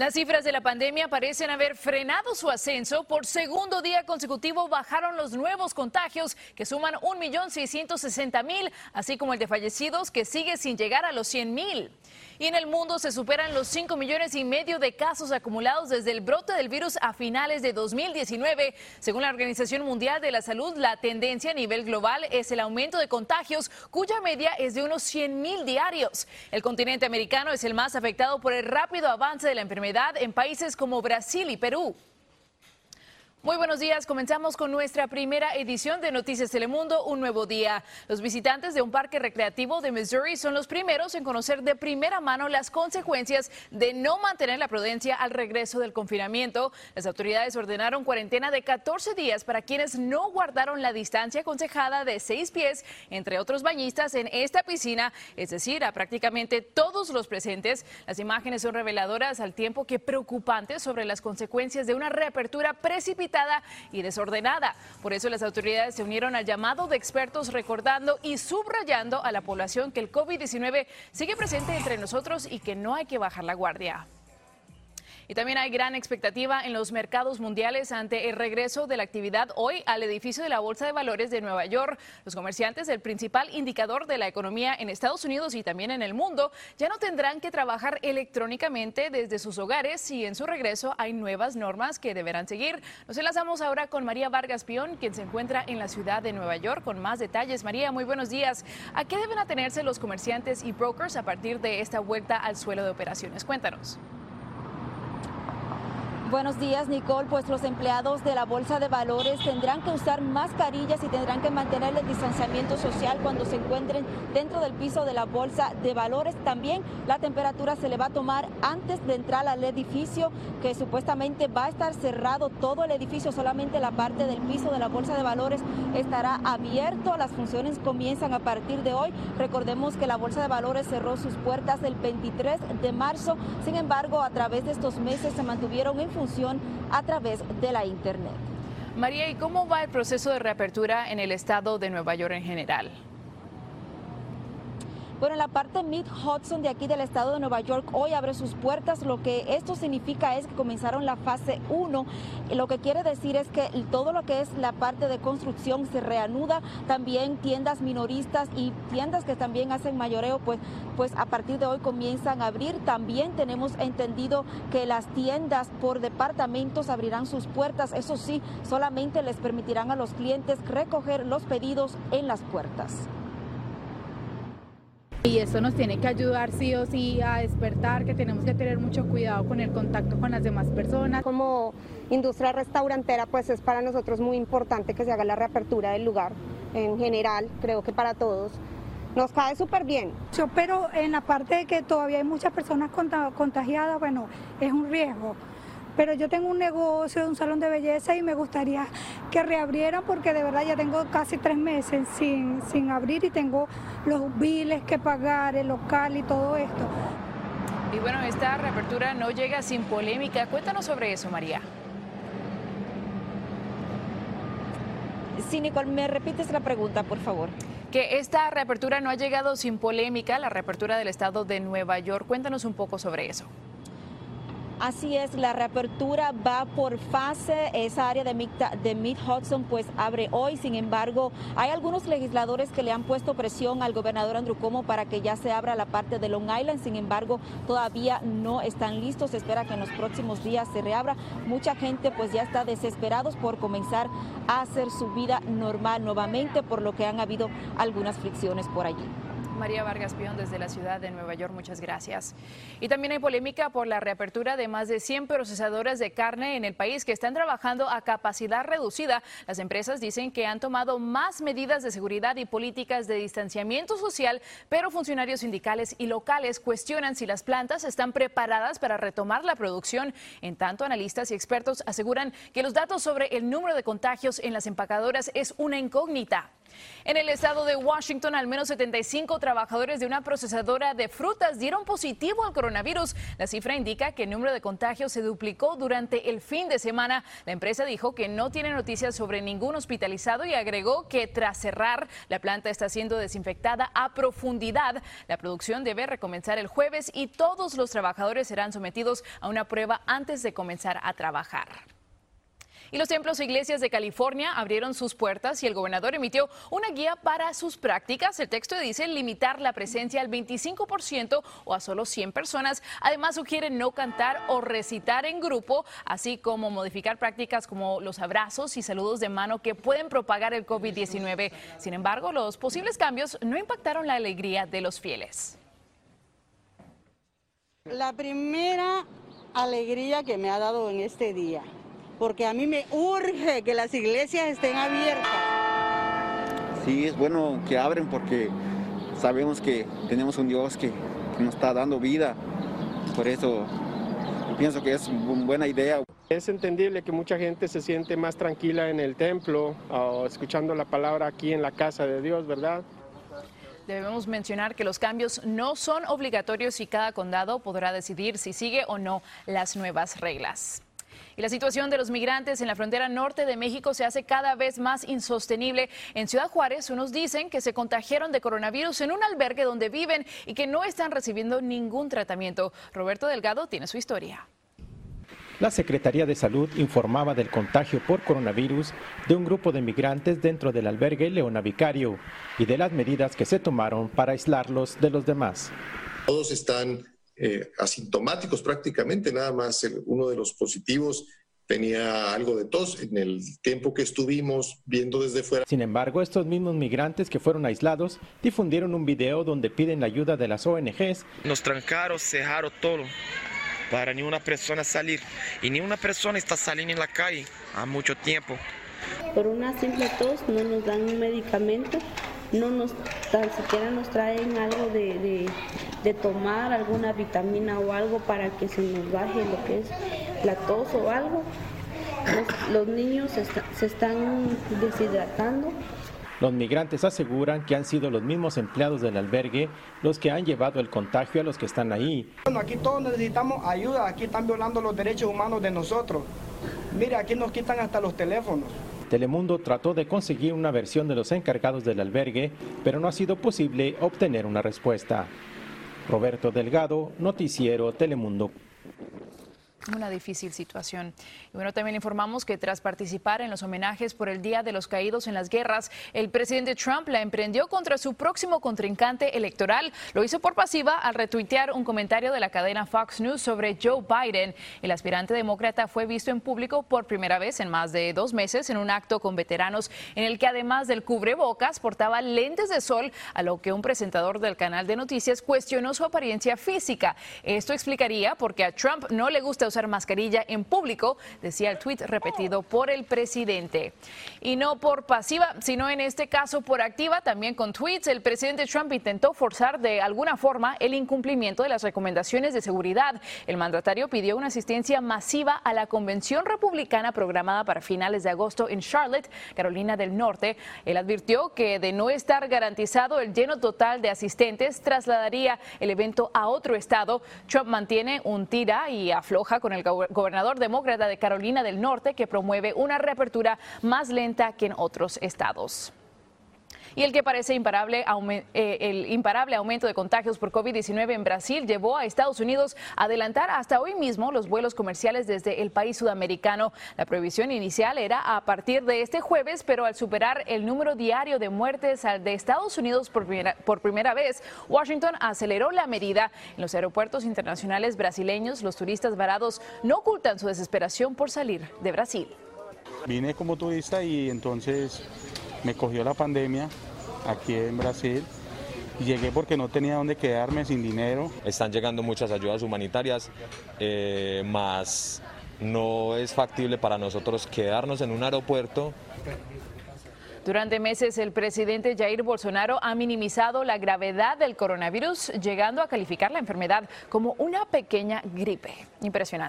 Las cifras de la pandemia parecen haber frenado su ascenso. Por segundo día consecutivo bajaron los nuevos contagios, que suman 1.660.000, así como el de fallecidos, que sigue sin llegar a los 100.000. Y en el mundo se superan los 5 millones y medio de casos acumulados desde el brote del virus a finales de 2019. Según la Organización Mundial de la Salud, la tendencia a nivel global es el aumento de contagios, cuya media es de unos 100.000 diarios. El continente americano es el más afectado por el rápido avance de la enfermedad en países como Brasil y Perú. Muy buenos días. Comenzamos con nuestra primera edición de Noticias Telemundo, un nuevo día. Los visitantes de un parque recreativo de Missouri son los primeros en conocer de primera mano las consecuencias de no mantener la prudencia al regreso del confinamiento. Las autoridades ordenaron cuarentena de 14 días para quienes no guardaron la distancia aconsejada de seis pies entre otros bañistas en esta piscina, es decir, a prácticamente todos los presentes. Las imágenes son reveladoras al tiempo que preocupantes sobre las consecuencias de una reapertura precipitada y desordenada. Por eso las autoridades se unieron al llamado de expertos recordando y subrayando a la población que el COVID-19 sigue presente entre nosotros y que no hay que bajar la guardia. Y también hay gran expectativa en los mercados mundiales ante el regreso de la actividad hoy al edificio de la Bolsa de Valores de Nueva York. Los comerciantes, el principal indicador de la economía en Estados Unidos y también en el mundo, ya no tendrán que trabajar electrónicamente desde sus hogares y en su regreso hay nuevas normas que deberán seguir. Nos enlazamos ahora con María Vargas Pion, quien se encuentra en la ciudad de Nueva York con más detalles. María, muy buenos días. ¿A qué deben atenerse los comerciantes y brokers a partir de esta vuelta al suelo de operaciones? Cuéntanos. Buenos días, Nicole. Pues los empleados de la Bolsa de Valores tendrán que usar mascarillas y tendrán que mantener el distanciamiento social cuando se encuentren dentro del piso de la Bolsa de Valores. También la temperatura se le va a tomar antes de entrar al edificio, que supuestamente va a estar cerrado todo el edificio, solamente la parte del piso de la Bolsa de Valores estará abierto. Las funciones comienzan a partir de hoy. Recordemos que la Bolsa de Valores cerró sus puertas el 23 de marzo. Sin embargo, a través de estos meses se mantuvieron en función a través de la Internet. María, ¿y cómo va el proceso de reapertura en el estado de Nueva York en general? Bueno, la parte Mid Hudson de aquí del estado de Nueva York hoy abre sus puertas. Lo que esto significa es que comenzaron la fase 1. Lo que quiere decir es que todo lo que es la parte de construcción se reanuda. También tiendas minoristas y tiendas que también hacen mayoreo, pues, pues a partir de hoy comienzan a abrir. También tenemos entendido que las tiendas por departamentos abrirán sus puertas. Eso sí, solamente les permitirán a los clientes recoger los pedidos en las puertas. Y eso nos tiene que ayudar sí o sí a despertar, que tenemos que tener mucho cuidado con el contacto con las demás personas. Como industria restaurantera, pues es para nosotros muy importante que se haga la reapertura del lugar en general, creo que para todos. Nos cae súper bien. Pero en la parte de que todavía hay muchas personas contagiadas, bueno, es un riesgo pero yo tengo un negocio, un salón de belleza y me gustaría que reabrieran porque de verdad ya tengo casi tres meses sin, sin abrir y tengo los biles que pagar, el local y todo esto. Y bueno, esta reapertura no llega sin polémica. Cuéntanos sobre eso, María. Sí, Nicole, ¿me repites la pregunta, por favor? Que esta reapertura no ha llegado sin polémica, la reapertura del estado de Nueva York. Cuéntanos un poco sobre eso. Así es, la reapertura va por fase. Esa área de, de Mid Hudson pues abre hoy. Sin embargo, hay algunos legisladores que le han puesto presión al gobernador Andrew Cuomo para que ya se abra la parte de Long Island. Sin embargo, todavía no están listos. Se espera que en los próximos días se reabra. Mucha gente pues ya está desesperados por comenzar a hacer su vida normal nuevamente, por lo que han habido algunas fricciones por allí. María Vargas Pion desde la ciudad de Nueva York, muchas gracias. Y también hay polémica por la reapertura de más de 100 procesadoras de carne en el país que están trabajando a capacidad reducida. Las empresas dicen que han tomado más medidas de seguridad y políticas de distanciamiento social, pero funcionarios sindicales y locales cuestionan si las plantas están preparadas para retomar la producción. En tanto, analistas y expertos aseguran que los datos sobre el número de contagios en las empacadoras es una incógnita. En el estado de Washington, al menos 75 trabajadores de una procesadora de frutas dieron positivo al coronavirus. La cifra indica que el número de contagios se duplicó durante el fin de semana. La empresa dijo que no tiene noticias sobre ningún hospitalizado y agregó que tras cerrar, la planta está siendo desinfectada a profundidad. La producción debe recomenzar el jueves y todos los trabajadores serán sometidos a una prueba antes de comenzar a trabajar. Y los templos e iglesias de California abrieron sus puertas y el gobernador emitió una guía para sus prácticas. El texto dice limitar la presencia al 25% o a solo 100 personas. Además, sugiere no cantar o recitar en grupo, así como modificar prácticas como los abrazos y saludos de mano que pueden propagar el COVID-19. Sin embargo, los posibles cambios no impactaron la alegría de los fieles. La primera alegría que me ha dado en este día porque a mí me urge que las iglesias estén abiertas. Sí, es bueno que abren porque sabemos que tenemos un Dios que, nos está dando vida. Por eso pienso que es una buena idea. Es entendible que mucha gente se siente más tranquila en el templo o escuchando la palabra aquí en la casa de Dios, ¿verdad? Debemos mencionar que los cambios no son obligatorios y cada condado podrá decidir si sigue o no las nuevas reglas. Y la situación de los migrantes en la frontera norte de México se hace cada vez más insostenible. En Ciudad Juárez, unos dicen que se contagiaron de coronavirus en un albergue donde viven y que no están recibiendo ningún tratamiento. Roberto Delgado tiene su historia. La Secretaría de Salud informaba del contagio por coronavirus de un grupo de migrantes dentro del albergue Leona Vicario y de las medidas que se tomaron para aislarlos de los demás. Todos están eh, asintomáticos prácticamente, nada más uno de los positivos tenía algo de tos en el tiempo que estuvimos viendo desde fuera. Sin embargo, estos mismos migrantes que fueron aislados difundieron un video donde piden la ayuda de las ONGs. Nos trancaron, cerraron todo para ni una persona salir y ni una persona está saliendo en la calle a mucho tiempo. Por una simple tos no nos dan un medicamento no nos, tan siquiera nos traen algo de, tomar, alguna vitamina o algo para que se nos baje lo que es la tos o algo. Los, niños se, están deshidratando. Los migrantes aseguran que han sido los mismos empleados del albergue los que han llevado el contagio a los que están ahí. Bueno, aquí todos necesitamos ayuda, aquí están violando los derechos humanos de nosotros. Mire, aquí nos quitan hasta los teléfonos. Telemundo trató de conseguir una versión de los encargados del albergue, pero no ha sido posible obtener una respuesta. Roberto Delgado, Noticiero Telemundo una difícil situación. Y bueno, también informamos que tras participar en los homenajes por el Día de los Caídos en las Guerras, el presidente Trump la emprendió contra su próximo contrincante electoral. Lo hizo por pasiva al retuitear un comentario de la cadena Fox News sobre Joe Biden. El aspirante demócrata fue visto en público por primera vez en más de dos meses en un acto con veteranos en el que además del cubrebocas portaba lentes de sol, a lo que un presentador del canal de noticias cuestionó su apariencia física. Esto explicaría por qué a Trump no le gusta usar mascarilla en público, decía el tuit repetido por el presidente. Y no por pasiva, sino en este caso por activa, también con tweets, el presidente Trump intentó forzar de alguna forma el incumplimiento de las recomendaciones de seguridad. El mandatario pidió una asistencia masiva a la convención republicana programada para finales de agosto en Charlotte, Carolina del Norte. Él advirtió que de no estar garantizado el lleno total de asistentes, trasladaría el evento a otro estado. Trump mantiene un tira y afloja con el gobernador demócrata de Carolina del Norte, que promueve una reapertura más lenta que en otros estados y el que parece imparable, eh, el imparable aumento de contagios por COVID-19 en Brasil llevó a Estados Unidos a adelantar hasta hoy mismo los vuelos comerciales desde el país sudamericano. La prohibición inicial era a partir de este jueves, pero al superar el número diario de muertes de Estados Unidos por primera, por primera vez, Washington aceleró la medida. En los aeropuertos internacionales brasileños, los turistas varados no ocultan su desesperación por salir de Brasil. Vine como turista y entonces me cogió la pandemia aquí en Brasil. Llegué porque no tenía dónde quedarme sin dinero. Están llegando muchas ayudas humanitarias, eh, más no es factible para nosotros quedarnos en un aeropuerto. Durante meses, el presidente Jair Bolsonaro ha minimizado la gravedad del coronavirus, llegando a calificar la enfermedad como una pequeña gripe. Impresionante.